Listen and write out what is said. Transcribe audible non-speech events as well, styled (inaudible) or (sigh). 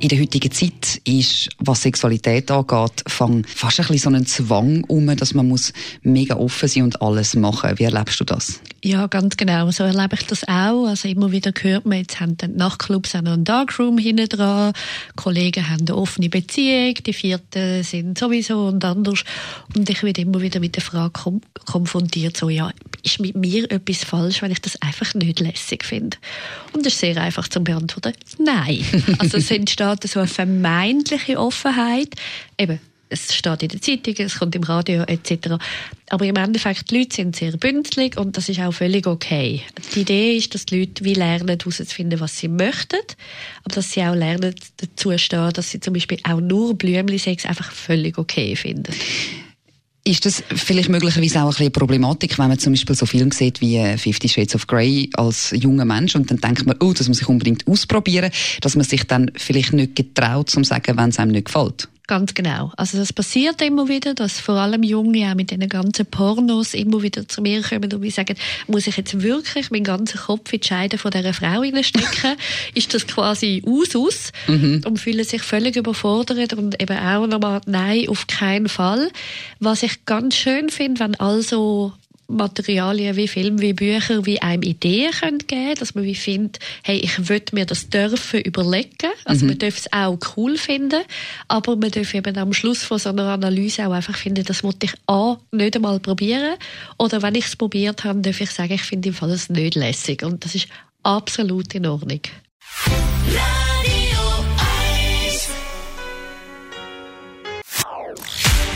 in der heutigen Zeit ist, was Sexualität angeht, fast ein bisschen so einen Zwang um, dass man muss mega offen sein und alles machen. Wie erlebst du das? Ja, ganz genau. So erlebe ich das auch. Also immer wieder hört man, jetzt haben die Nachtclubs auch noch einen Darkroom hinten dran. Kollegen haben eine offene Beziehung, die vierten sind sowieso und anders. Und ich werde immer wieder mit der Frage konfrontiert, so, ja, ist mit mir etwas falsch, wenn ich das einfach nicht lässig finde? Und das ist sehr einfach zu beantworten. Nein. (laughs) Also es entsteht so eine vermeintliche Offenheit. Eben, es steht in der Zeitung, es kommt im Radio etc. Aber im Endeffekt, die Leute sind sehr bünzlig und das ist auch völlig okay. Die Idee ist, dass die Leute wie lernen, herauszufinden, was sie möchten, aber dass sie auch lernen, dazu stehen, dass sie zum Beispiel auch nur Blümli-Sex einfach völlig okay finden. Ist das vielleicht möglicherweise auch ein eine Problematik, wenn man zum Beispiel so Filme sieht wie äh, Fifty Shades of Grey als junger Mensch und dann denkt man, oh, das muss ich unbedingt ausprobieren, dass man sich dann vielleicht nicht getraut, zu sagen, wenn es einem nicht gefällt? Ganz genau. Also das passiert immer wieder, dass vor allem Junge auch mit den ganzen Pornos immer wieder zu mir kommen und mir sagen, muss ich jetzt wirklich meinen ganzen Kopf in die Scheide von dieser Frau stecken? (laughs) ist das quasi Usus? Mhm. Und fühlen sich völlig überfordert und eben auch nochmal, nein, auf keinen Fall. Was ich ganz schön finde, wenn also Materialien wie Film, wie Bücher, wie einem Ideen können geben dass man wie findet, hey, ich würde mir das dürfen überlegen. Also mhm. man darf es auch cool finden, aber man darf eben am Schluss von so einer Analyse auch einfach finden, das wollte ich A, nicht einmal probieren oder wenn ich es probiert habe, darf ich sagen, ich finde im Fall es nicht lässig und das ist absolut in Ordnung.